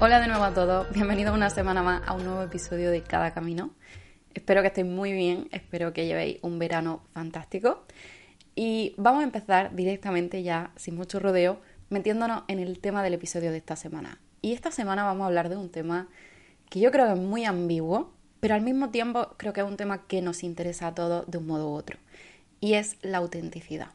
Hola de nuevo a todos, bienvenidos una semana más a un nuevo episodio de Cada Camino. Espero que estéis muy bien, espero que llevéis un verano fantástico. Y vamos a empezar directamente ya, sin mucho rodeo, metiéndonos en el tema del episodio de esta semana. Y esta semana vamos a hablar de un tema que yo creo que es muy ambiguo, pero al mismo tiempo creo que es un tema que nos interesa a todos de un modo u otro. Y es la autenticidad.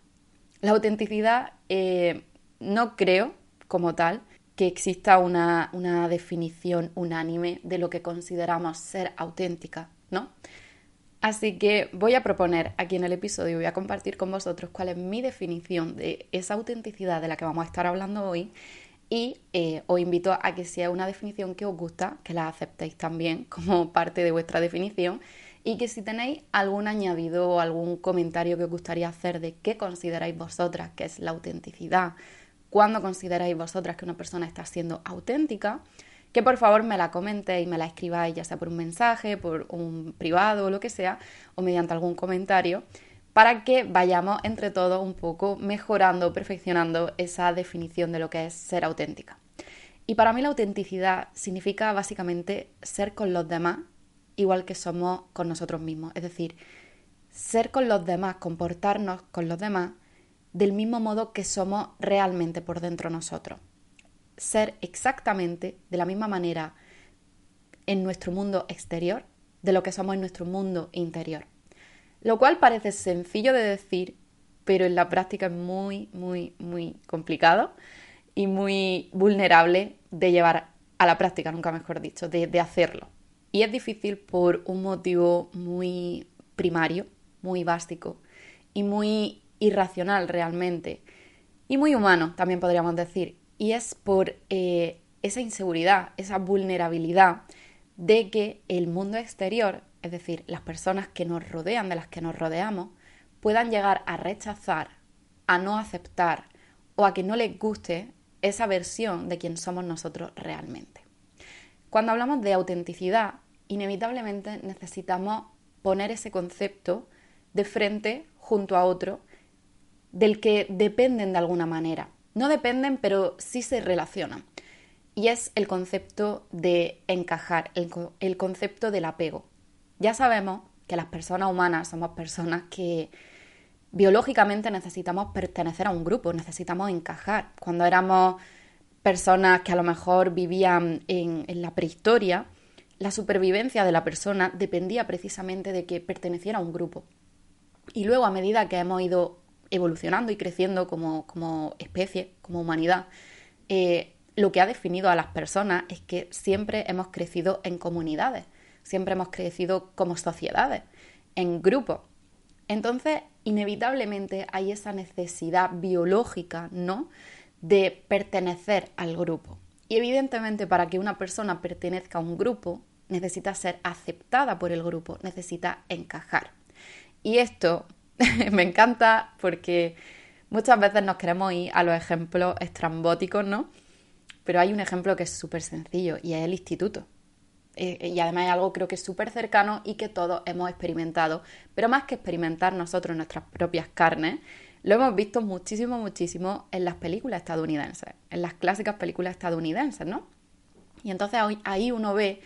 La autenticidad eh, no creo, como tal, que exista una, una definición unánime de lo que consideramos ser auténtica, ¿no? Así que voy a proponer aquí en el episodio, voy a compartir con vosotros cuál es mi definición de esa autenticidad de la que vamos a estar hablando hoy y eh, os invito a que sea una definición que os gusta, que la aceptéis también como parte de vuestra definición y que si tenéis algún añadido o algún comentario que os gustaría hacer de qué consideráis vosotras que es la autenticidad, cuándo consideráis vosotras que una persona está siendo auténtica, que por favor me la comentéis y me la escribáis, ya sea por un mensaje, por un privado o lo que sea, o mediante algún comentario, para que vayamos entre todos un poco mejorando, perfeccionando esa definición de lo que es ser auténtica. Y para mí la autenticidad significa básicamente ser con los demás igual que somos con nosotros mismos. Es decir, ser con los demás, comportarnos con los demás del mismo modo que somos realmente por dentro nosotros. Ser exactamente de la misma manera en nuestro mundo exterior de lo que somos en nuestro mundo interior. Lo cual parece sencillo de decir, pero en la práctica es muy, muy, muy complicado y muy vulnerable de llevar a la práctica, nunca mejor dicho, de, de hacerlo. Y es difícil por un motivo muy primario, muy básico y muy irracional realmente y muy humano, también podríamos decir. Y es por eh, esa inseguridad, esa vulnerabilidad de que el mundo exterior, es decir, las personas que nos rodean, de las que nos rodeamos, puedan llegar a rechazar, a no aceptar o a que no les guste esa versión de quien somos nosotros realmente. Cuando hablamos de autenticidad, inevitablemente necesitamos poner ese concepto de frente junto a otro del que dependen de alguna manera. No dependen, pero sí se relacionan. Y es el concepto de encajar, el, concepto del apego. Ya sabemos que las personas humanas somos personas que biológicamente necesitamos pertenecer a un grupo, necesitamos encajar. Cuando éramos personas que a lo mejor vivían en, en, la prehistoria, la supervivencia de la persona dependía precisamente de que perteneciera a un grupo. Y luego, a medida que hemos ido evolucionando y creciendo como, especie, como humanidad, eh, lo que ha definido a las personas es que siempre hemos crecido en comunidades, siempre hemos crecido como sociedades, en grupos. Entonces, inevitablemente hay esa necesidad biológica, ¿no?, de pertenecer al grupo. Y evidentemente para que una persona pertenezca a un grupo, necesita ser aceptada por el grupo, necesita encajar. Y esto me encanta porque muchas veces nos queremos ir a los ejemplos estrambóticos, ¿no? Pero hay un ejemplo que es súper sencillo y es el instituto. Eh, y además es algo creo que es súper cercano y que todos hemos experimentado. Pero más que experimentar nosotros nuestras propias carnes, lo hemos visto muchísimo, muchísimo en las películas estadounidenses, en las clásicas películas estadounidenses, ¿no? Y entonces ahí uno ve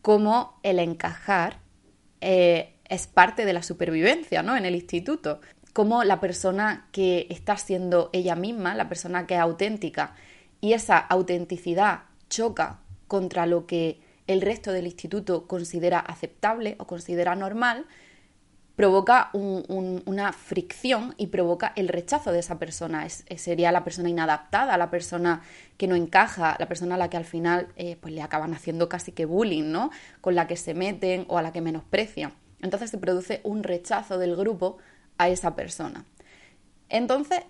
cómo el encajar eh, es parte de la supervivencia, ¿no? En el instituto. Como la persona que está siendo ella misma, la persona que es auténtica, y esa autenticidad choca contra lo que el resto del instituto considera aceptable o considera normal, provoca una fricción y provoca el rechazo de esa persona. sería la persona inadaptada, la persona que no encaja, la persona a la que al final eh, pues le acaban haciendo casi que bullying, ¿no? Con la que se meten o a la que menosprecian. Entonces se produce un rechazo del grupo a esa persona. Entonces,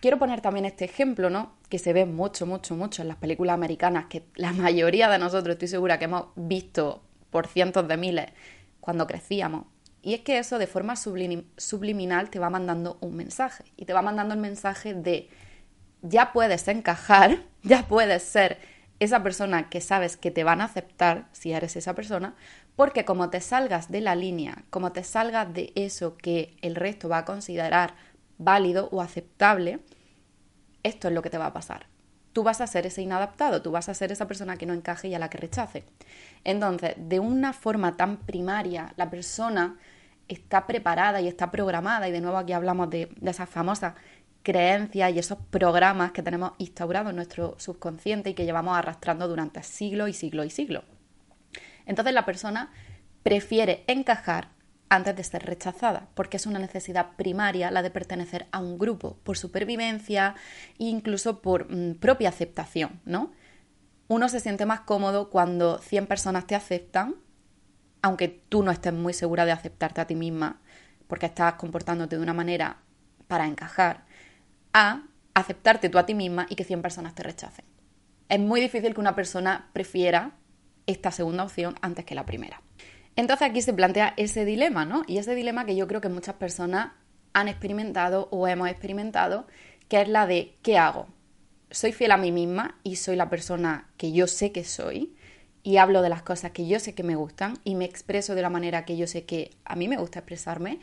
quiero poner también este ejemplo, ¿no? Que se ve mucho, mucho, mucho en las películas americanas, que la mayoría de nosotros estoy segura que hemos visto por cientos de miles cuando crecíamos. Y es que eso de forma subliminal te va mandando un mensaje. Y te va mandando el mensaje de ya puedes encajar, ya puedes ser esa persona que sabes que te van a aceptar si eres esa persona, porque como te salgas de la línea, como te salgas de eso que el resto va a considerar válido o aceptable, esto es lo que te va a pasar. Tú vas a ser ese inadaptado, tú vas a ser esa persona que no encaje y a la que rechace. Entonces, de una forma tan primaria, la persona está preparada y está programada, y de nuevo aquí hablamos de, de esas famosas creencias y esos programas que tenemos instaurados en nuestro subconsciente y que llevamos arrastrando durante siglos y siglos y siglos. Entonces la persona prefiere encajar antes de ser rechazada, porque es una necesidad primaria la de pertenecer a un grupo, por supervivencia e incluso por mm, propia aceptación, ¿no? Uno se siente más cómodo cuando 100 personas te aceptan, aunque tú no estés muy segura de aceptarte a ti misma, porque estás comportándote de una manera para encajar, a aceptarte tú a ti misma y que 100 personas te rechacen. Es muy difícil que una persona prefiera esta segunda opción antes que la primera. Entonces aquí se plantea ese dilema, ¿no? Y ese dilema que yo creo que muchas personas han experimentado o hemos experimentado, que es la de ¿qué hago? ¿Soy fiel a mí misma y soy la persona que yo sé que soy? Y hablo de las cosas que yo sé que me gustan y me expreso de la manera que yo sé que a mí me gusta expresarme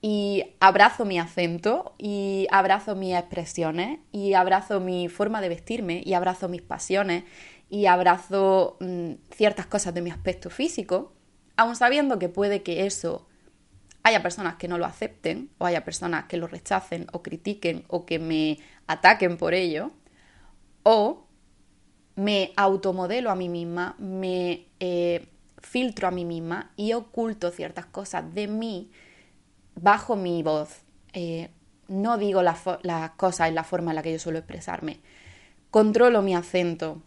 y abrazo mi acento y abrazo mis expresiones y abrazo mi forma de vestirme y abrazo mis pasiones y abrazo mm, ciertas cosas de mi aspecto físico, aun sabiendo que puede que eso haya personas que no lo acepten o haya personas que lo rechacen o critiquen o que me ataquen por ello, o me automodelo a mí misma, me eh, filtro a mí misma y oculto ciertas cosas de mí bajo mi voz, eh, no digo las cosas en la forma en la que yo suelo expresarme, controlo mi acento,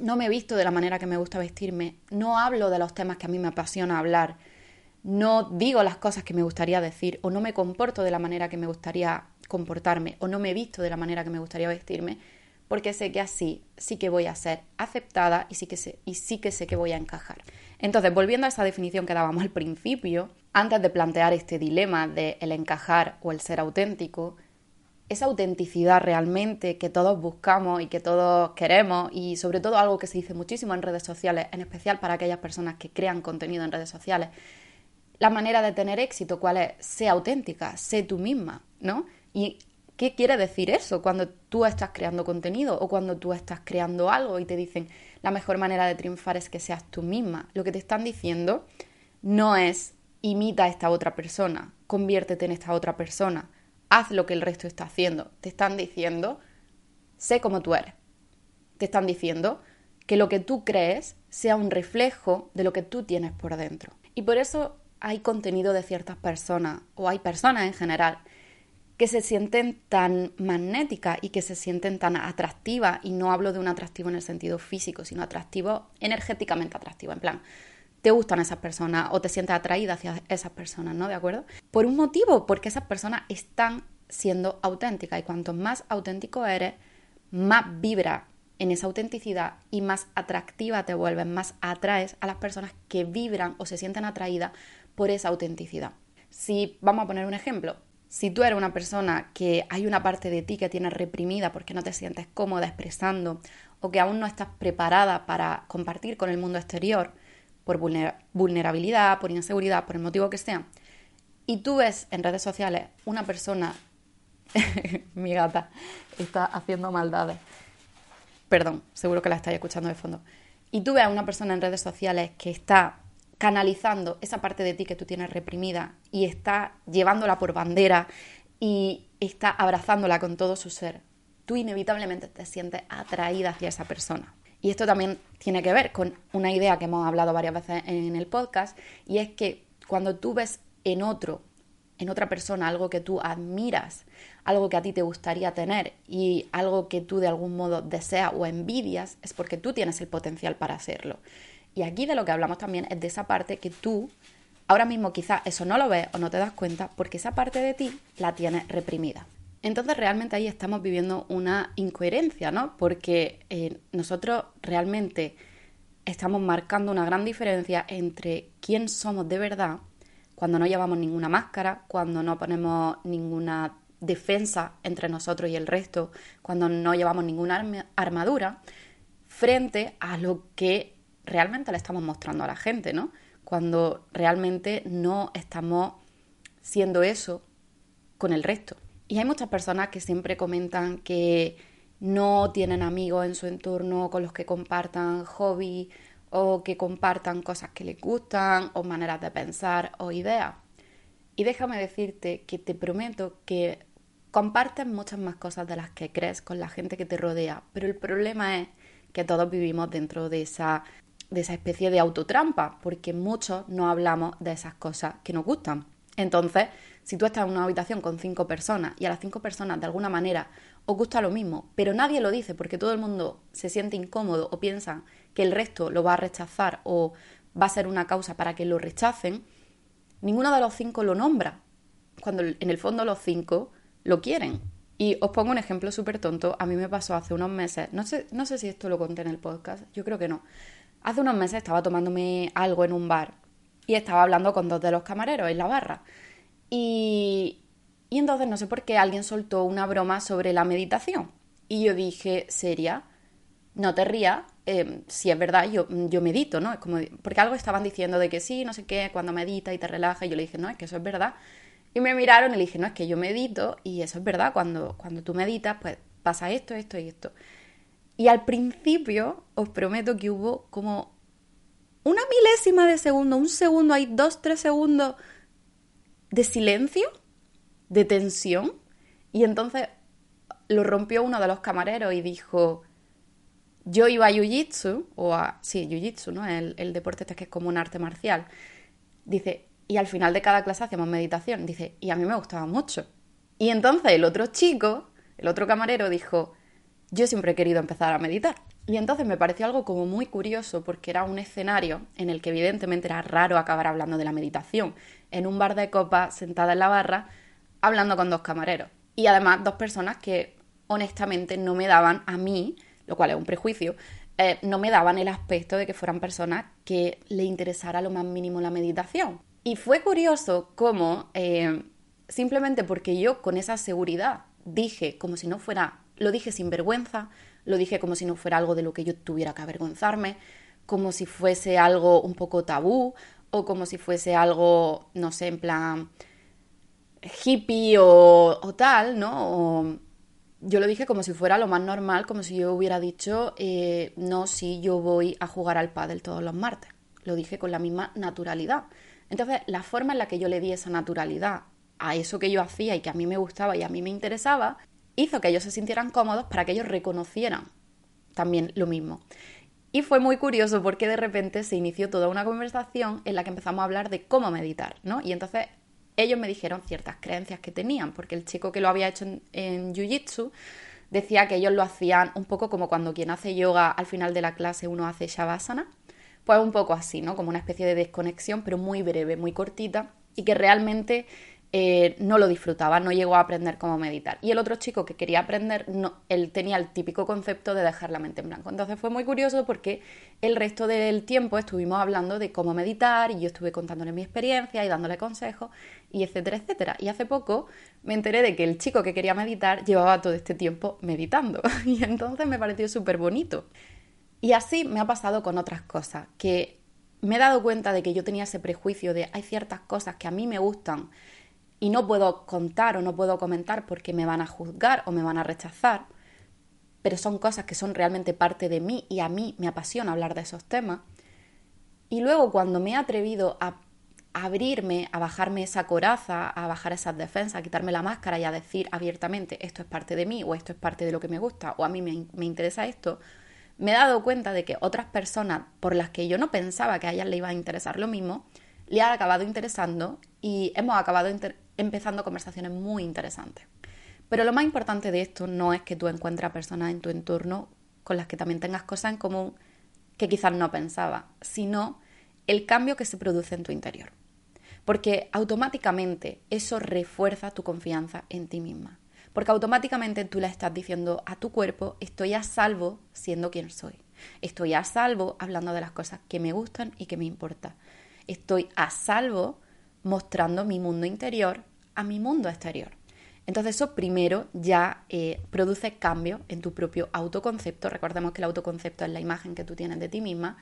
no me visto de la manera que me gusta vestirme, no hablo de los temas que a mí me apasiona hablar, no digo las cosas que me gustaría decir o no me comporto de la manera que me gustaría comportarme o no me visto de la manera que me gustaría vestirme, porque sé que así sí que voy a ser aceptada y sí que sé, y sí que sé que voy a encajar. Entonces, volviendo a esa definición que dábamos al principio, antes de plantear este dilema de el encajar o el ser auténtico, esa autenticidad realmente que todos buscamos y que todos queremos y sobre todo algo que se dice muchísimo en redes sociales, en especial para aquellas personas que crean contenido en redes sociales, la manera de tener éxito, cuál es, sé auténtica, sé tú misma, ¿no? Y ¿qué quiere decir eso cuando tú estás creando contenido o cuando tú estás creando algo y te dicen la mejor manera de triunfar es que seas tú misma? Lo que te están diciendo no es imita a esta otra persona, conviértete en esta otra persona, haz lo que el resto está haciendo. Te están diciendo, sé como tú eres. Te están diciendo que lo que tú crees sea un reflejo de lo que tú tienes por dentro. Y por eso hay contenido de ciertas personas, o hay personas en general, que se sienten tan magnéticas y que se sienten tan atractivas, y no hablo de un atractivo en el sentido físico, sino atractivo energéticamente atractivo, en plan, te gustan esas personas o te sientes atraída hacia esas personas, ¿no? ¿De acuerdo? Por un motivo, porque esas personas están siendo auténticas y cuanto más auténtico eres, más vibra en esa autenticidad y más atractiva te vuelves, más atraes a las personas que vibran o se sienten atraídas por esa autenticidad. Si vamos a poner un ejemplo, si tú eres una persona que hay una parte de ti que tienes reprimida porque no te sientes cómoda expresando o que aún no estás preparada para compartir con el mundo exterior, por vulnerabilidad, por inseguridad, por el motivo que sea, y tú ves en redes sociales una persona, mi gata está haciendo maldades, perdón, seguro que la estáis escuchando de fondo, y tú ves a una persona en redes sociales que está canalizando esa parte de ti que tú tienes reprimida y está llevándola por bandera y está abrazándola con todo su ser, tú inevitablemente te sientes atraída hacia esa persona. Y esto también tiene que ver con una idea que hemos hablado varias veces en el podcast, y es que cuando tú ves en otro, en otra persona, algo que tú admiras, algo que a ti te gustaría tener y algo que tú de algún modo deseas o envidias, es porque tú tienes el potencial para hacerlo. Y aquí de lo que hablamos también es de esa parte que tú ahora mismo quizás eso no lo ves o no te das cuenta porque esa parte de ti la tienes reprimida. Entonces realmente ahí estamos viviendo una incoherencia, ¿no? Porque eh, nosotros realmente estamos marcando una gran diferencia entre quién somos de verdad cuando no llevamos ninguna máscara, cuando no ponemos ninguna defensa entre nosotros y el resto, cuando no llevamos ninguna armadura, frente a lo que realmente le estamos mostrando a la gente, ¿no? Cuando realmente no estamos siendo eso con el resto. Y hay muchas personas que siempre comentan que no tienen amigos en su entorno con los que compartan hobby o que compartan cosas que les gustan o maneras de pensar o ideas. Y déjame decirte que te prometo que compartes muchas más cosas de las que crees con la gente que te rodea, pero el problema es que todos vivimos dentro de esa, de esa especie de autotrampa, porque muchos no hablamos de esas cosas que nos gustan. Entonces, si tú estás en una habitación con cinco personas y a las cinco personas de alguna manera os gusta lo mismo, pero nadie lo dice porque todo el mundo se siente incómodo o piensa que el resto lo va a rechazar o va a ser una causa para que lo rechacen, ninguno de los cinco lo nombra, cuando en el fondo los cinco lo quieren. Y os pongo un ejemplo súper tonto, a mí me pasó hace unos meses, no sé, no sé si esto lo conté en el podcast, yo creo que no. Hace unos meses estaba tomándome algo en un bar y estaba hablando con dos de los camareros en la barra. Y, entonces no sé por qué alguien soltó una broma sobre la meditación. Y yo dije, seria, no te rías, em, si es verdad, yo, yo medito, ¿no? Es como, porque algo estaban diciendo de que sí, no sé qué, cuando medita y te relaja, y yo le dije, no, es que eso es verdad. Y me miraron y le dije, no, es que yo medito, y eso es verdad, cuando, cuando tú meditas, pues pasa esto, esto y esto. Y al principio, os prometo que hubo como una milésima de segundo, un segundo, hay dos, tres segundos de silencio, de tensión, y entonces lo rompió uno de los camareros y dijo, yo iba a Jiu-Jitsu, o a, sí, Jiu-Jitsu, ¿no? El, deporte este que es como un arte marcial. Dice, y al final de cada clase hacíamos meditación. Dice, y a mí me gustaba mucho. Y entonces el otro chico, el otro camarero, dijo, yo siempre he querido empezar a meditar. Y entonces me pareció algo como muy curioso porque era un escenario en el que evidentemente era raro acabar hablando de la meditación, en un bar de copas sentada en la barra hablando con dos camareros. Y además dos personas que honestamente no me daban a mí, lo cual es un prejuicio, eh, no me daban el aspecto de que fueran personas que le interesara lo más mínimo la meditación. Y fue curioso cómo, eh, simplemente porque yo con esa seguridad dije como si no fuera, lo dije sin vergüenza, lo dije como si no fuera algo de lo que yo tuviera que avergonzarme, como si fuese algo un poco tabú o como si fuese algo, no sé, en plan hippie o, tal, ¿no? yo lo dije como si fuera lo más normal, como si yo hubiera dicho, eh, no, sí, yo voy a jugar al pádel todos los martes. Lo dije con la misma naturalidad. Entonces, la forma en la que yo le di esa naturalidad a eso que yo hacía y que a mí me gustaba y a mí me interesaba, hizo que ellos se sintieran cómodos para que ellos reconocieran también lo mismo. Y fue muy curioso porque de repente se inició toda una conversación en la que empezamos a hablar de cómo meditar, ¿no? Y entonces ellos me dijeron ciertas creencias que tenían, porque el chico que lo había hecho en, Jiu-Jitsu decía que ellos lo hacían un poco como cuando quien hace yoga al final de la clase uno hace shavasana, pues un poco así, ¿no? Como una especie de desconexión, pero muy breve, muy cortita, y que realmente eh, no lo disfrutaba, no llegó a aprender cómo meditar. Y el otro chico que quería aprender, no, él tenía el típico concepto de dejar la mente en blanco. Entonces fue muy curioso porque el resto del tiempo estuvimos hablando de cómo meditar y yo estuve contándole mi experiencia y dándole consejos y etcétera, etcétera. Y hace poco me enteré de que el chico que quería meditar llevaba todo este tiempo meditando y entonces me pareció súper bonito. Y así me ha pasado con otras cosas, que me he dado cuenta de que yo tenía ese prejuicio de hay ciertas cosas que a mí me gustan y no puedo contar o no puedo comentar porque me van a juzgar o me van a rechazar, pero son cosas que son realmente parte de mí y a mí me apasiona hablar de esos temas. Y luego cuando me he atrevido a abrirme, a bajarme esa coraza, a bajar esas defensas, a quitarme la máscara y a decir abiertamente esto es parte de mí o esto es parte de lo que me gusta o a mí me, interesa esto, me he dado cuenta de que otras personas por las que yo no pensaba que a ellas le iba a interesar lo mismo, le ha acabado interesando y hemos acabado empezando conversaciones muy interesantes. Pero lo más importante de esto no es que tú encuentres personas en tu entorno con las que también tengas cosas en común que quizás no pensaba, sino el cambio que se produce en tu interior. porque automáticamente eso refuerza tu confianza en ti misma. Porque automáticamente tú le estás diciendo a tu cuerpo, estoy a salvo siendo quien soy. Estoy a salvo hablando de las cosas que me gustan y que me importan. Estoy a salvo mostrando mi mundo interior a mi mundo exterior. Entonces eso primero ya eh, produce cambio en tu propio autoconcepto. Recordemos que el autoconcepto es la imagen que tú tienes de ti misma.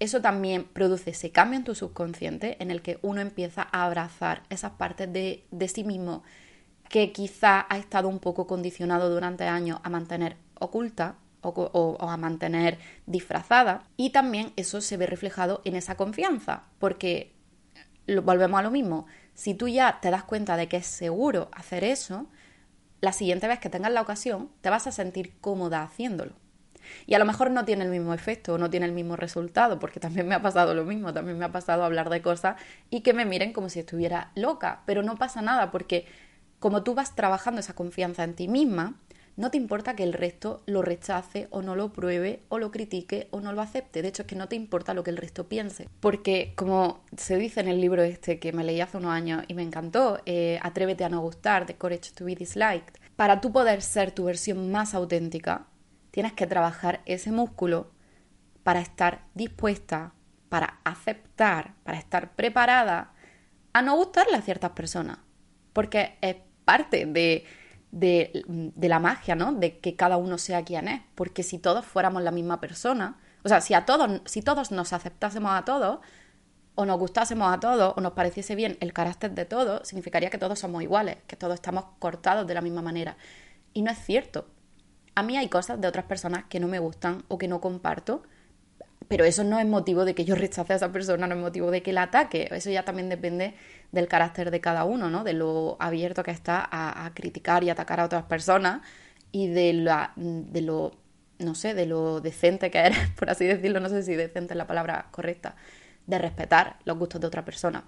Eso también produce ese cambio en tu subconsciente en el que uno empieza a abrazar esas partes de, sí mismo que quizá ha estado un poco condicionado durante años a mantener oculta o, a mantener disfrazada. Y también eso se ve reflejado en esa confianza, porque volvemos a lo mismo. Si tú ya te das cuenta de que es seguro hacer eso, la siguiente vez que tengas la ocasión, te vas a sentir cómoda haciéndolo. Y a lo mejor no tiene el mismo efecto o no tiene el mismo resultado, porque también me ha pasado lo mismo, también me ha pasado hablar de cosas y que me miren como si estuviera loca, pero no pasa nada porque como tú vas trabajando esa confianza en ti misma, no te importa que el resto lo rechace o no lo pruebe o lo critique o no lo acepte. De hecho, es que no te importa lo que el resto piense. Porque, como se dice en el libro este que me leí hace unos años y me encantó, eh, Atrévete a no gustar, The Courage to be Disliked, para tú poder ser tu versión más auténtica, tienes que trabajar ese músculo para estar dispuesta, para aceptar, para estar preparada a no gustarle a ciertas personas. Porque es parte de de, la magia, ¿no? De que cada uno sea quien es. Porque si todos fuéramos la misma persona, o sea, si a todos, si todos nos aceptásemos a todos, o nos gustásemos a todos, o nos pareciese bien el carácter de todos, significaría que todos somos iguales, que todos estamos cortados de la misma manera. Y no es cierto. A mí hay cosas de otras personas que no me gustan o que no comparto, pero eso no es motivo de que yo rechace a esa persona, no es motivo de que la ataque. Eso ya también depende del carácter de cada uno, ¿no? De lo abierto que está a, criticar y atacar a otras personas y de, la, de lo, no sé, de lo decente que eres, por así decirlo, no sé si decente es la palabra correcta, de respetar los gustos de otra persona.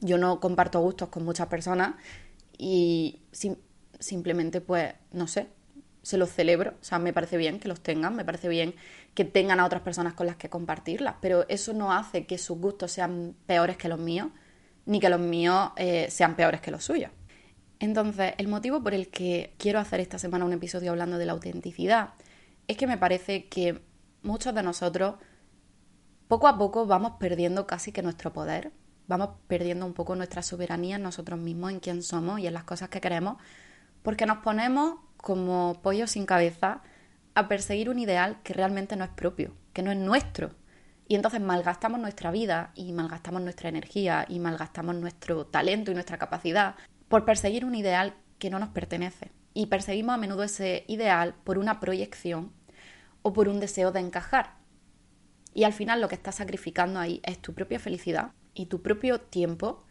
Yo no comparto gustos con muchas personas y simplemente, pues, no sé, se los celebro, o sea, me parece bien que los tengan, me parece bien que tengan a otras personas con las que compartirlas, pero eso no hace que sus gustos sean peores que los míos, ni que los míos eh, sean peores que los suyos. Entonces, el motivo por el que quiero hacer esta semana un episodio hablando de la autenticidad es que me parece que muchos de nosotros poco a poco vamos perdiendo casi que nuestro poder, vamos perdiendo un poco nuestra soberanía en nosotros mismos, en quién somos y en las cosas que queremos, porque nos ponemos como pollos sin cabeza a perseguir un ideal que realmente no es propio, que no es nuestro. Y entonces malgastamos nuestra vida y malgastamos nuestra energía y malgastamos nuestro talento y nuestra capacidad por perseguir un ideal que no nos pertenece. Y perseguimos a menudo ese ideal por una proyección o por un deseo de encajar. Y al final lo que estás sacrificando ahí es tu propia felicidad y tu propio tiempo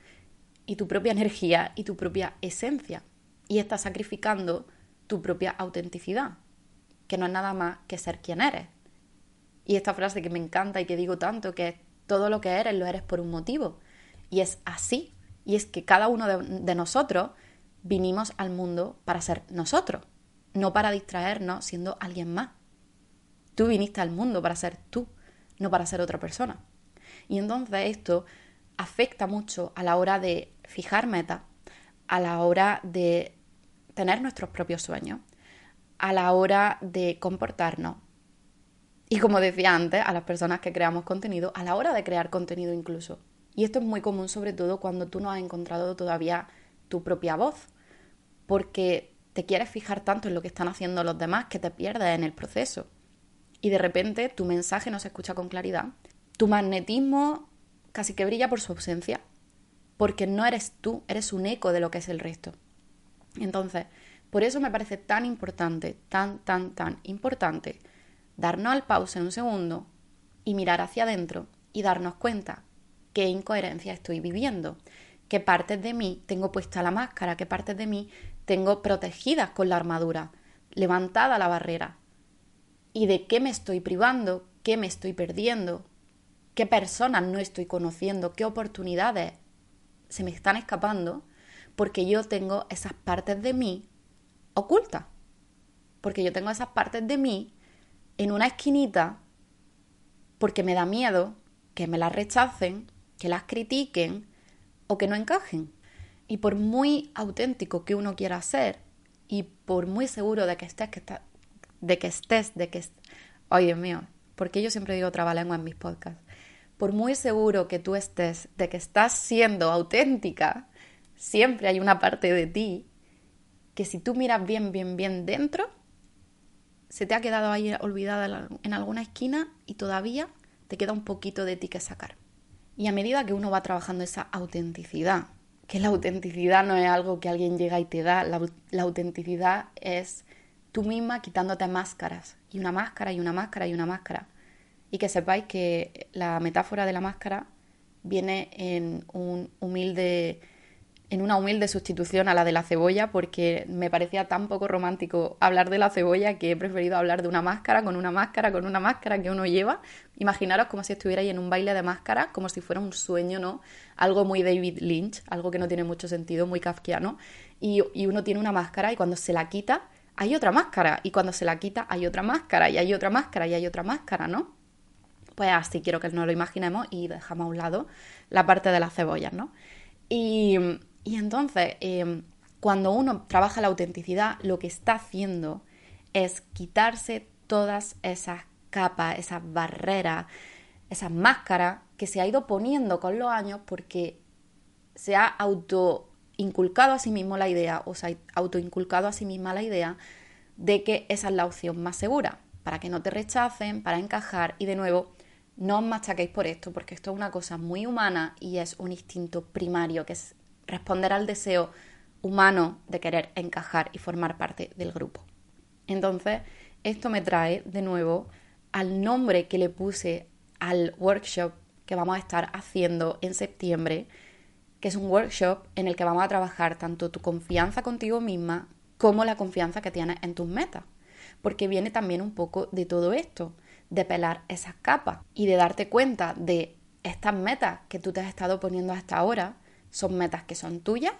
y tu propia energía y tu propia esencia. Y estás sacrificando tu propia autenticidad, que no es nada más que ser quien eres. Y esta frase que me encanta y que digo tanto, que todo lo que eres lo eres por un motivo. Y es así. Y es que cada uno de, nosotros vinimos al mundo para ser nosotros, no para distraernos siendo alguien más. Tú viniste al mundo para ser tú, no para ser otra persona. Y entonces esto afecta mucho a la hora de fijar metas, a la hora de tener nuestros propios sueños a la hora de comportarnos. Y como decía antes, a las personas que creamos contenido, a la hora de crear contenido incluso. Y esto es muy común sobre todo cuando tú no has encontrado todavía tu propia voz, porque te quieres fijar tanto en lo que están haciendo los demás que te pierdes en el proceso. Y de repente tu mensaje no se escucha con claridad. Tu magnetismo casi que brilla por su ausencia, porque no eres tú, eres un eco de lo que es el resto. Entonces, por eso me parece tan importante, tan, tan, tan importante, darnos al pause un segundo y mirar hacia adentro y darnos cuenta qué incoherencia estoy viviendo, qué partes de mí tengo puesta la máscara, qué partes de mí tengo protegidas con la armadura, levantada la barrera, y de qué me estoy privando, qué me estoy perdiendo, qué personas no estoy conociendo, qué oportunidades se me están escapando porque yo tengo esas partes de mí ocultas. Porque yo tengo esas partes de mí en una esquinita porque me da miedo que me las rechacen, que las critiquen o que no encajen. Y por muy auténtico que uno quiera ser y por muy seguro de que estés, de que estés, de que... Ay, Dios mío, porque yo siempre digo trabalengua en mis podcasts. Por muy seguro que tú estés de que estás siendo auténtica, siempre hay una parte de ti que si tú miras bien, bien, bien dentro, se te ha quedado ahí olvidada en alguna esquina y todavía te queda un poquito de ti que sacar. Y a medida que uno va trabajando esa autenticidad, que la autenticidad no es algo que alguien llega y te da, la, autenticidad es tú misma quitándote máscaras, y una máscara, y una máscara, y una máscara. Y que sepáis que la metáfora de la máscara viene en un humilde en una humilde sustitución a la de la cebolla porque me parecía tan poco romántico hablar de la cebolla que he preferido hablar de una máscara con una máscara con una máscara que uno lleva. Imaginaros como si estuvierais en un baile de máscara, como si fuera un sueño, ¿no? Algo muy David Lynch, algo que no tiene mucho sentido, muy kafkiano. Y, y uno tiene una máscara y cuando se la quita hay otra máscara y cuando se la quita hay otra máscara y hay otra máscara y hay otra máscara, ¿no? Pues así quiero que nos lo imaginemos y dejamos a un lado la parte de las cebollas, ¿no? Y y entonces, em, cuando uno trabaja la autenticidad, lo que está haciendo es quitarse todas esas capas, esas barreras, esas máscaras que se ha ido poniendo con los años porque se ha autoinculcado a sí mismo la idea o se ha autoinculcado a sí misma la idea de que esa es la opción más segura, para que no te rechacen, para encajar. Y de nuevo, no os machaquéis por esto, porque esto es una cosa muy humana y es un instinto primario que es responder al deseo humano de querer encajar y formar parte del grupo. Entonces, esto me trae de nuevo al nombre que le puse al workshop que vamos a estar haciendo en septiembre, que es un workshop en el que vamos a trabajar tanto tu confianza contigo misma como la confianza que tienes en tus metas. Porque viene también un poco de todo esto, de pelar esas capas y de darte cuenta de estas metas que tú te has estado poniendo hasta ahora, ¿Son metas que son tuyas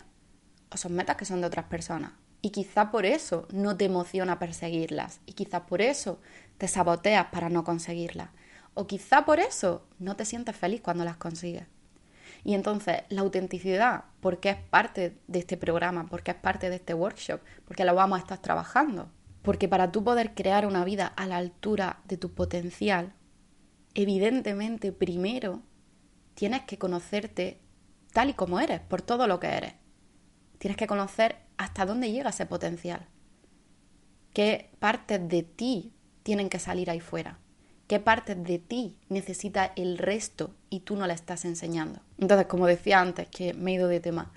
o son metas que son de otras personas? Y quizá por eso no te emociona perseguirlas. Y quizá por eso te saboteas para no conseguirlas. O quizá por eso no te sientes feliz cuando las consigues. Y entonces la autenticidad, porque es parte de este programa, porque es parte de este workshop, porque lo vamos a estar trabajando. Porque para tú poder crear una vida a la altura de tu potencial, evidentemente primero tienes que conocerte tal y como eres, por todo lo que eres. Tienes que conocer hasta dónde llega ese potencial. ¿Qué partes de ti tienen que salir ahí fuera? ¿Qué partes de ti necesita el resto y tú no la estás enseñando? Entonces, como decía antes, que me he ido de tema,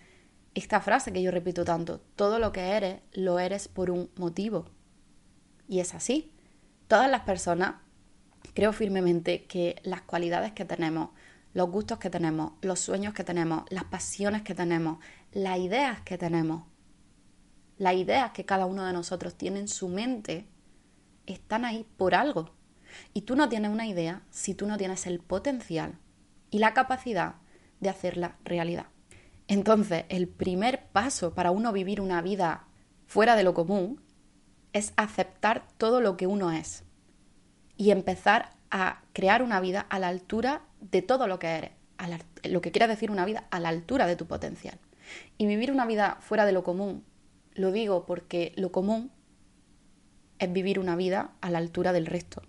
esta frase que yo repito tanto, todo lo que eres, lo eres por un motivo. Y es así. Todas las personas, creo firmemente que las cualidades que tenemos, los gustos que tenemos, los sueños que tenemos, las pasiones que tenemos, las ideas que tenemos, las ideas que cada uno de nosotros tiene en su mente, están ahí por algo. Y tú no tienes una idea si tú no tienes el potencial y la capacidad de hacerla realidad. Entonces, el primer paso para uno vivir una vida fuera de lo común es aceptar todo lo que uno es y empezar a crear una vida a la altura de todo lo que eres, lo que quiere decir una vida a la altura de tu potencial. Y vivir una vida fuera de lo común, lo digo porque lo común es vivir una vida a la altura del resto,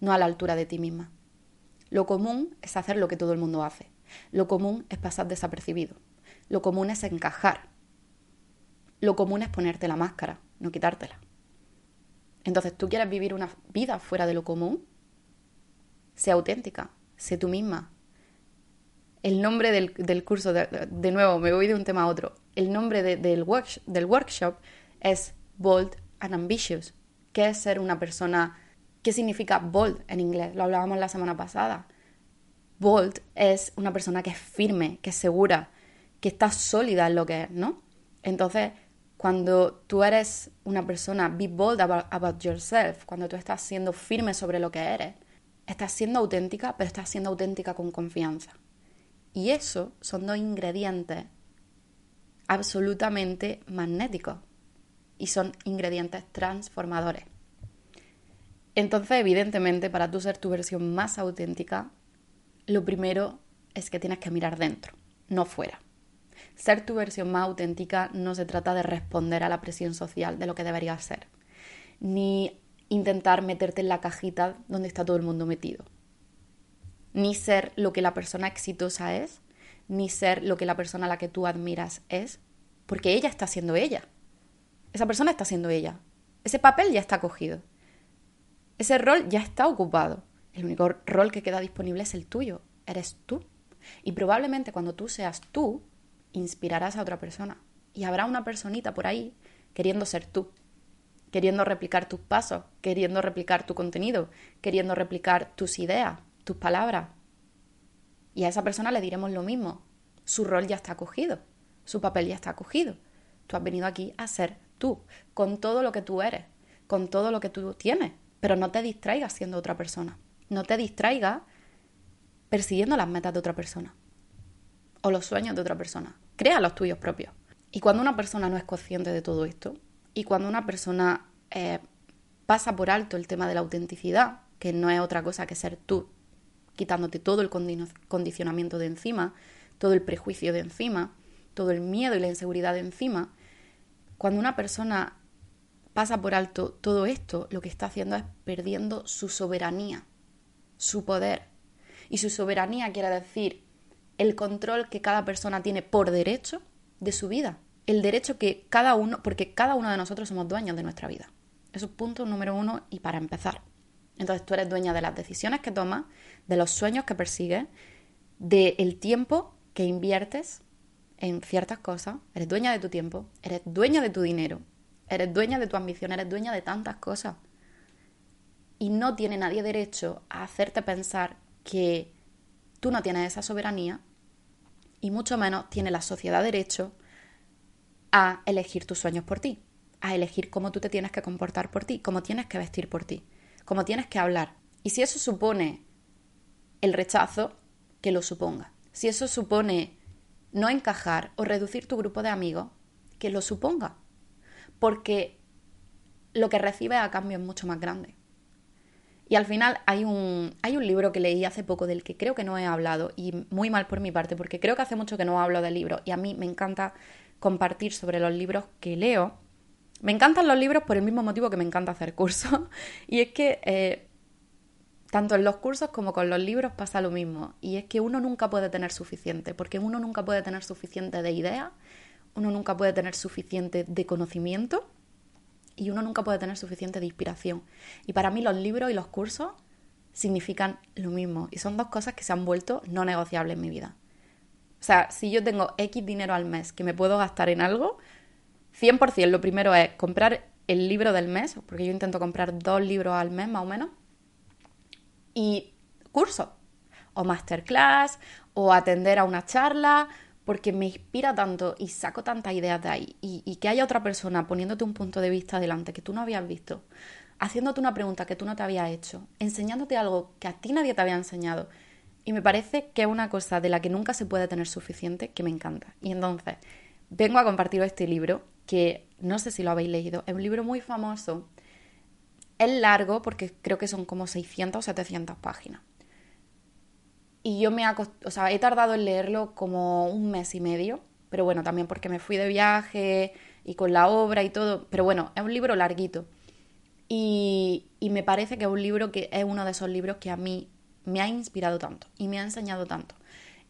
no a la altura de ti misma. Lo común es hacer lo que todo el mundo hace. Lo común es pasar desapercibido. Lo común es encajar. Lo común es ponerte la máscara, no quitártela. Entonces, ¿tú quieres vivir una vida fuera de lo común? Sé auténtica, sé tú misma. El nombre del, curso, de, nuevo, me voy de un tema a otro. El nombre del, del workshop es Bold and Ambitious. ¿Qué es ser una persona? ¿Qué significa bold en inglés? Lo hablábamos la semana pasada. Bold es una persona que es firme, que es segura, que está sólida en lo que es, ¿no? Entonces, cuando tú eres una persona, be bold about yourself, cuando tú estás siendo firme sobre lo que eres, Estás siendo auténtica, pero estás siendo auténtica con confianza. Y eso son dos ingredientes absolutamente magnéticos y son ingredientes transformadores. Entonces, evidentemente, para tú ser tu versión más auténtica, lo primero es que tienes que mirar dentro. no fuera. Ser tu versión más auténtica no se trata de responder a la presión social de lo que deberías ser, ni intentar meterte en la cajita donde está todo el mundo metido, ni ser lo que la persona exitosa es, ni ser lo que la persona a la que tú admiras es, porque ella está siendo ella. Esa persona está siendo ella. Ese papel ya está cogido. Ese rol ya está ocupado. El único rol que queda disponible es el tuyo. Eres tú. Y probablemente cuando tú seas tú, inspirarás a otra persona. Y habrá una personita por ahí queriendo ser tú, queriendo replicar tus pasos, queriendo replicar tu contenido, queriendo replicar tus ideas, tus palabras. Y a esa persona le diremos lo mismo. Su rol ya está cogido, su papel ya está cogido. Tú has venido aquí a ser tú, con todo lo que tú eres, con todo lo que tú tienes. Pero no te distraigas siendo otra persona. No te distraigas persiguiendo las metas de otra persona o los sueños de otra persona. Crea los tuyos propios. Y cuando una persona no es consciente de todo esto, y cuando una persona eh, pasa por alto el tema de la autenticidad, que no es otra cosa que ser tú, quitándote todo el condicionamiento de encima, todo el prejuicio de encima, todo el miedo y la inseguridad de encima, cuando una persona pasa por alto todo esto, lo que está haciendo es perdiendo su soberanía, su poder. Y su soberanía quiere decir el control que cada persona tiene por derecho de su vida. El derecho que cada uno, porque cada uno de nosotros somos dueños de nuestra vida. Eso es punto número uno y para empezar. Entonces tú eres dueña de las decisiones que tomas, de los sueños que persigues, del tiempo que inviertes en ciertas cosas, eres dueña de tu tiempo, eres dueña de tu dinero, eres dueña de tu ambición, eres dueña de tantas cosas. Y no tiene nadie derecho a hacerte pensar que tú no tienes esa soberanía y mucho menos tiene la sociedad derecho a elegir tus sueños por ti, a elegir cómo tú te tienes que comportar por ti, cómo tienes que vestir por ti, cómo tienes que hablar. Y si eso supone el rechazo, que lo suponga. Si eso supone no encajar o reducir tu grupo de amigos, que lo suponga. Porque lo que recibes a cambio es mucho más grande. Y al final hay un, hay un libro que leí hace poco del que creo que no he hablado y muy mal por mi parte porque creo que hace mucho que no hablo de libros y a mí me encanta compartir sobre los libros que leo. Me encantan los libros por el mismo motivo que me encanta hacer cursos y es que eh, tanto en los cursos como con los libros pasa lo mismo y es que uno nunca puede tener suficiente porque uno nunca puede tener suficiente de ideas, uno nunca puede tener suficiente de conocimiento y uno nunca puede tener suficiente de inspiración. Y para mí los libros y los cursos significan lo mismo y son dos cosas que se han vuelto no negociables en mi vida. O sea, si yo tengo X dinero al mes que me puedo gastar en algo, 100% lo primero es comprar el libro del mes, porque yo intento comprar dos libros al mes más o menos, y curso, o masterclass, o atender a una charla, porque me inspira tanto y saco tantas ideas de ahí. Y, que haya otra persona poniéndote un punto de vista delante que tú no habías visto, haciéndote una pregunta que tú no te habías hecho, enseñándote algo que a ti nadie te había enseñado. Y me parece que es una cosa de la que nunca se puede tener suficiente que me encanta. Y entonces, vengo a compartir este libro, que no sé si lo habéis leído, es un libro muy famoso. Es largo porque creo que son como 600 o 700 páginas. Y yo me o sea, he tardado en leerlo como un mes y medio, pero bueno, también porque me fui de viaje y con la obra y todo, pero bueno, es un libro larguito. Y, y me parece que es un libro que es uno de esos libros que a mí me ha inspirado tanto y me ha enseñado tanto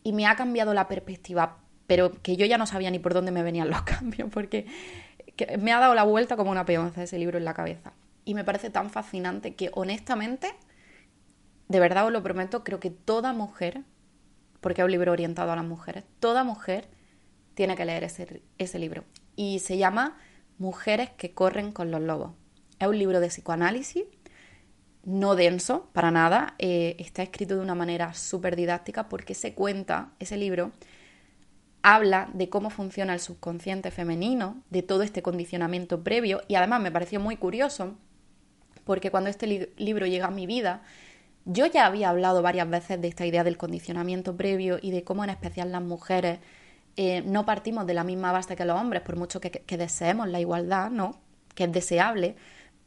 y me ha cambiado la perspectiva, pero que yo ya no sabía ni por dónde me venían los cambios, porque me ha dado la vuelta como una peonza ese libro en la cabeza. Y me parece tan fascinante que honestamente de verdad os lo prometo, creo que toda mujer, porque es un libro orientado a las mujeres, toda mujer tiene que leer ese, ese libro. Y se llama Mujeres que corren con los lobos. Es un libro de psicoanálisis, no denso para nada, eh, está escrito de una manera súper didáctica porque se cuenta, ese libro, habla de cómo funciona el subconsciente femenino, de todo este condicionamiento previo. Y además me pareció muy curioso porque cuando este libro llega a mi vida, yo ya había hablado varias veces de esta idea del condicionamiento previo y de cómo en especial las mujeres eh, no partimos de la misma base que los hombres, por mucho que, deseemos la igualdad, ¿no? Que es deseable,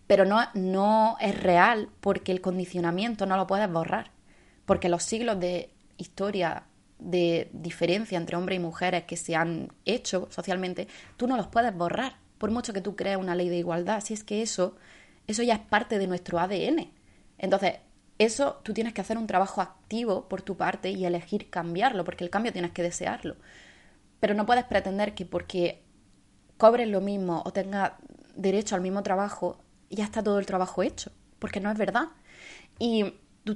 pero no, no es real porque el condicionamiento no lo puedes borrar, porque los siglos de historia de diferencia entre hombres y mujeres que se han hecho socialmente, tú no los puedes borrar, por mucho que tú creas una ley de igualdad, si es que eso, eso ya es parte de nuestro ADN. Entonces, eso tú tienes que hacer un trabajo activo por tu parte y elegir cambiarlo, porque el cambio tienes que desearlo. Pero no puedes pretender que porque cobres lo mismo o tengas derecho al mismo trabajo, ya está todo el trabajo hecho, porque no es verdad. Y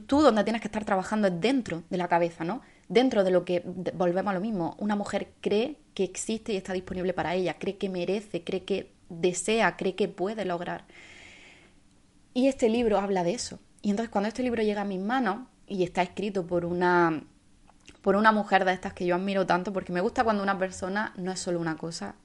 tú, donde tienes que estar trabajando es dentro de la cabeza, ¿no? Dentro de lo que volvemos a lo mismo. Una mujer cree que existe y está disponible para ella, cree que merece, cree que desea, cree que puede lograr. Y este libro habla de eso. Y entonces cuando este libro llega a mis manos y está escrito por una por una mujer de estas que yo admiro tanto porque me gusta cuando una persona no es solo una cosa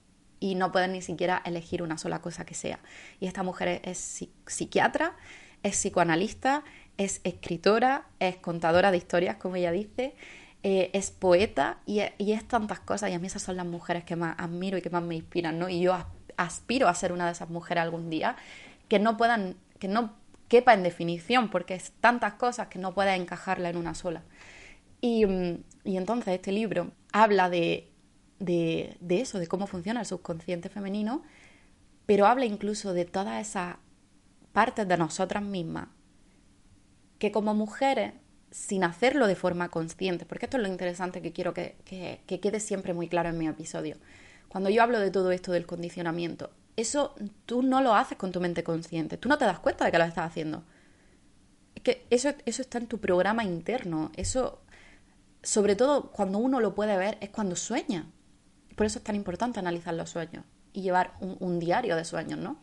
y no puede ni siquiera elegir una sola cosa que sea. Y esta mujer es, psiquiatra, es psicoanalista, es escritora, es contadora de historias, como ella dice, eh, es poeta y, es tantas cosas. Y a mí esas son las mujeres que más admiro y que más me inspiran, ¿no? Y yo aspiro a ser una de esas mujeres algún día que no puedan, que no quepa en definición, porque es tantas cosas que no puedes encajarla en una sola. Y, mm, y entonces este libro habla de, de, eso, de cómo funciona el subconsciente femenino, pero habla incluso de todas esas partes de nosotras mismas que como mujeres, sin hacerlo de forma consciente, porque esto es lo interesante que quiero que, que quede siempre muy claro en mi episodio, cuando yo hablo de todo esto del condicionamiento, eso tú no lo haces con tu mente consciente, tú no te das cuenta de que lo estás haciendo. Es que eso, eso está en tu programa interno, eso, sobre todo cuando uno lo puede ver, es cuando sueña. Por eso es tan importante analizar los sueños y llevar un, diario de sueños, ¿no?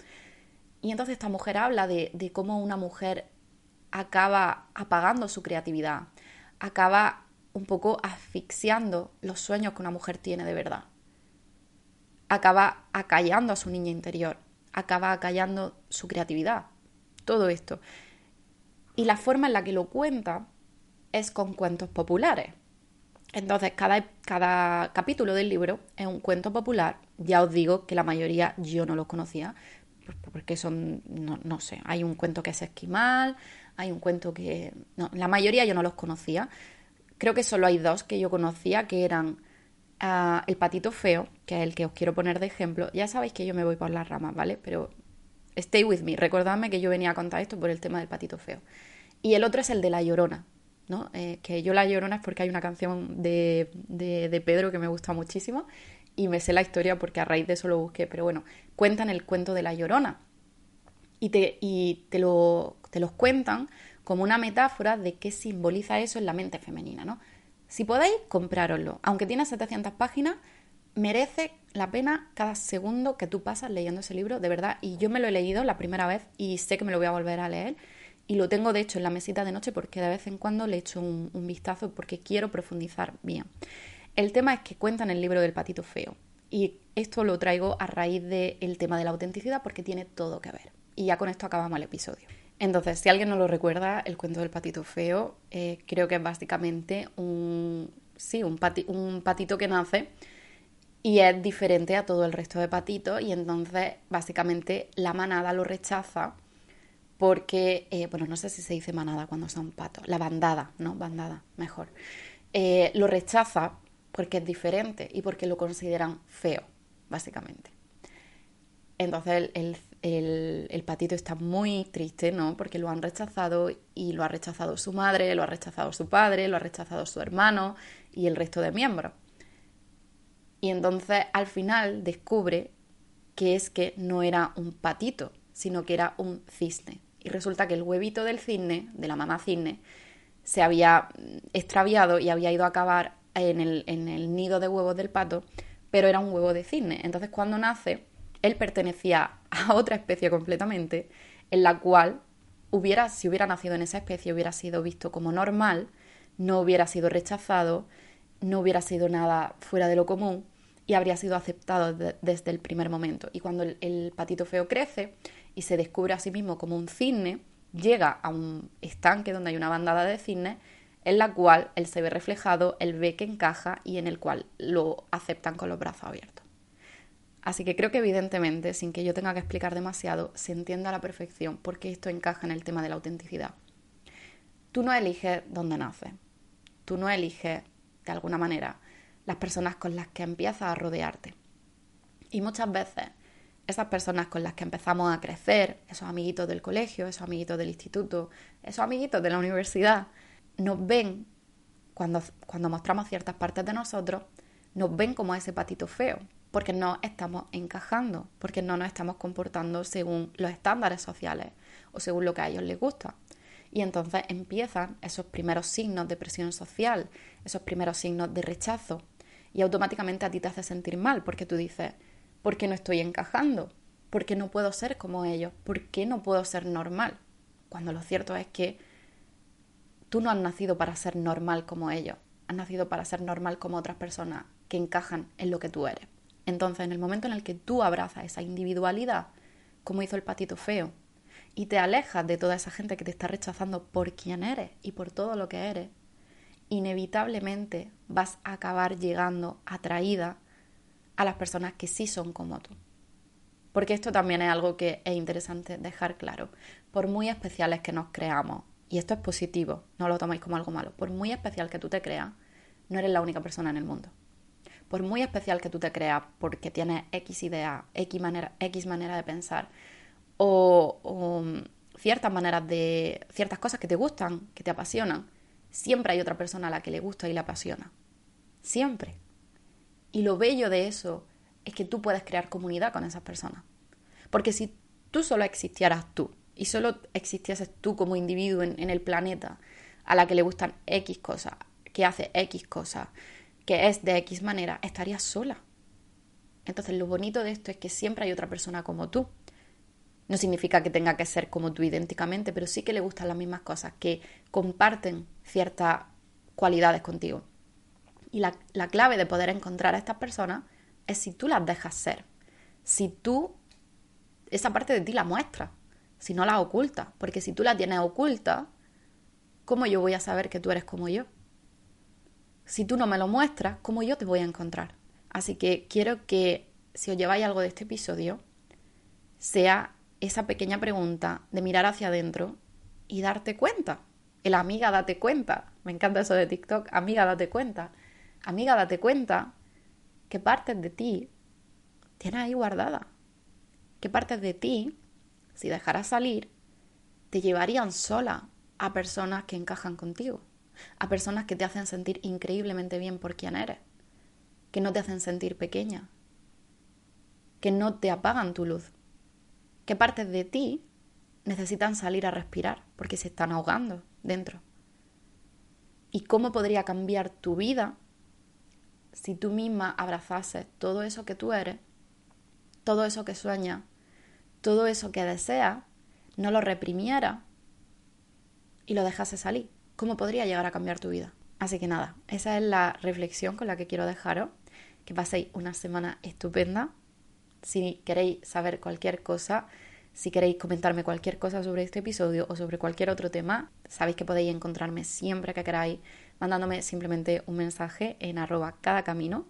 Y entonces esta mujer habla de, de cómo una mujer acaba apagando su creatividad, acaba un poco asfixiando los sueños que una mujer tiene de verdad acaba acallando a su niña interior, acaba acallando su creatividad, todo esto. Y la forma en la que lo cuenta es con cuentos populares. Entonces, cada, cada capítulo del libro es un cuento popular. Ya os digo que la mayoría yo no los conocía, porque son, no, no sé, hay un cuento que es esquimal, hay un cuento que... No, la mayoría yo no los conocía. Creo que solo hay dos que yo conocía, que eran el patito feo, que es el que os quiero poner de ejemplo, ya sabéis que yo me voy por las ramas, ¿vale? Pero stay with me, recordadme que yo venía a contar esto por el tema del patito feo. Y el otro es el de La Llorona, ¿no? Eh, que yo La Llorona es porque hay una canción de, de, Pedro que me gusta muchísimo y me sé la historia porque a raíz de eso lo busqué, pero bueno, cuentan el cuento de La Llorona y te, y te, lo, te los cuentan como una metáfora de qué simboliza eso en la mente femenina, ¿no? Si podéis, comprároslo. Aunque tiene 700 páginas, merece la pena cada segundo que tú pasas leyendo ese libro, de verdad. Y yo me lo he leído la primera vez y sé que me lo voy a volver a leer. Y lo tengo, de hecho, en la mesita de noche porque de vez en cuando le echo un, vistazo porque quiero profundizar bien. El tema es que cuentan el libro del patito feo. Y esto lo traigo a raíz del tema de la autenticidad porque tiene todo que ver. Y ya con esto acabamos el episodio. Entonces, si alguien no lo recuerda, el cuento del patito feo, eh, creo que es básicamente un, sí, un, un patito que nace y es diferente a todo el resto de patitos y entonces básicamente la manada lo rechaza porque, eh, bueno, no sé si se dice manada cuando son patos, la bandada, ¿no? Bandada, mejor. Eh, lo rechaza porque es diferente y porque lo consideran feo, básicamente. Entonces el, el, patito está muy triste, ¿no? Porque lo han rechazado y lo ha rechazado su madre, lo ha rechazado su padre, lo ha rechazado su hermano y el resto de miembros. Y entonces al final descubre que es que no era un patito, sino que era un cisne. Y resulta que el huevito del cisne, de la mamá cisne, se había extraviado y había ido a acabar en el, en el nido de huevos del pato, pero era un huevo de cisne. Entonces cuando nace él pertenecía a otra especie completamente, en la cual hubiera, si hubiera nacido en esa especie, hubiera sido visto como normal, no hubiera sido rechazado, no hubiera sido nada fuera de lo común y habría sido aceptado desde el primer momento. Y cuando el, patito feo crece y se descubre a sí mismo como un cisne, llega a un estanque donde hay una bandada de cisnes en la cual él se ve reflejado, él ve que encaja y en el cual lo aceptan con los brazos abiertos. Así que creo que evidentemente, sin que yo tenga que explicar demasiado, se entiende a la perfección porque esto encaja en el tema de la autenticidad. Tú no eliges dónde naces, tú no eliges de alguna manera, las personas con las que empiezas a rodearte. Y muchas veces esas personas con las que empezamos a crecer, esos amiguitos del colegio, esos amiguitos del instituto, esos amiguitos de la universidad, nos ven, cuando, cuando mostramos ciertas partes de nosotros, nos ven como ese patito feo, porque no estamos encajando, porque no nos estamos comportando según los estándares sociales o según lo que a ellos les gusta. Y entonces empiezan esos primeros signos de presión social, esos primeros signos de rechazo, y automáticamente a ti te hace sentir mal, porque tú dices, ¿por qué no estoy encajando? ¿Por qué no puedo ser como ellos? ¿Por qué no puedo ser normal? Cuando lo cierto es que tú no has nacido para ser normal como ellos, has nacido para ser normal como otras personas que encajan en lo que tú eres. Entonces, en el momento en el que tú abrazas esa individualidad, como hizo el patito feo, y te alejas de toda esa gente que te está rechazando por quién eres y por todo lo que eres, inevitablemente vas a acabar llegando atraída a las personas que sí son como tú. Porque esto también es algo que es interesante dejar claro. Por muy especiales que nos creamos, y esto es positivo, no lo tomáis como algo malo, por muy especial que tú te creas, no eres la única persona en el mundo. Por muy especial que tú te creas porque tienes X idea, X manera, X manera de pensar, o, ciertas maneras de. ciertas cosas que te gustan, que te apasionan, siempre hay otra persona a la que le gusta y le apasiona. Siempre. Y lo bello de eso es que tú puedes crear comunidad con esas personas. Porque si tú solo existieras tú y solo existieses tú como individuo en, en el planeta a la que le gustan X cosas, que hace X cosas, que es de X manera, estarías sola. Entonces lo bonito de esto es que siempre hay otra persona como tú no significa que tenga que ser como tú idénticamente, pero sí que le gustan las mismas cosas, que comparten ciertas cualidades contigo. Y la, la clave de poder encontrar a estas personas es si tú las dejas ser, si tú esa parte de ti la muestras, si no la ocultas, porque si tú la tienes oculta, ¿cómo yo voy a saber que tú eres como yo? Si tú no me lo muestras, ¿cómo yo te voy a encontrar? Así que quiero que si os lleváis algo de este episodio, sea esa pequeña pregunta de mirar hacia adentro y darte cuenta. El amiga, date cuenta. Me encanta eso de TikTok. Amiga, date cuenta. Amiga, date cuenta qué partes de ti tienes ahí guardada. Qué partes de ti, si dejaras salir, te llevarían sola a personas que encajan contigo. A personas que te hacen sentir increíblemente bien por quien eres. Que no te hacen sentir pequeña. Que no te apagan tu luz qué partes de ti necesitan salir a respirar porque se están ahogando dentro. ¿Y cómo podría cambiar tu vida si tú misma abrazases todo eso que tú eres, todo eso que sueñas, todo eso que deseas, no lo reprimiera y lo dejase salir? ¿Cómo podría llegar a cambiar tu vida? Así que nada, esa es la reflexión con la que quiero dejaros. Que paséis una semana estupenda si queréis saber cualquier cosa, si queréis comentarme cualquier cosa sobre este episodio o sobre cualquier otro tema, sabéis que podéis encontrarme siempre que queráis mandándome simplemente un mensaje en arroba cada camino.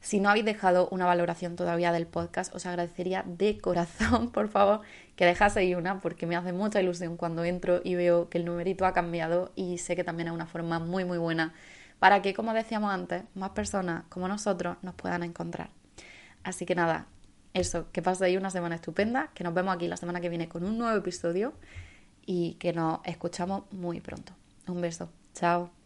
Si no habéis dejado una valoración todavía del podcast, os agradecería de corazón, por favor, que dejaseis una, porque me hace mucha ilusión cuando entro y veo que el numerito ha cambiado y sé que también es una forma muy, muy buena para que, como decíamos antes, más personas como nosotros nos puedan encontrar. Así que nada, eso, que paséis una semana estupenda, que nos vemos aquí la semana que viene con un nuevo episodio y que nos escuchamos muy pronto. Un beso, chao.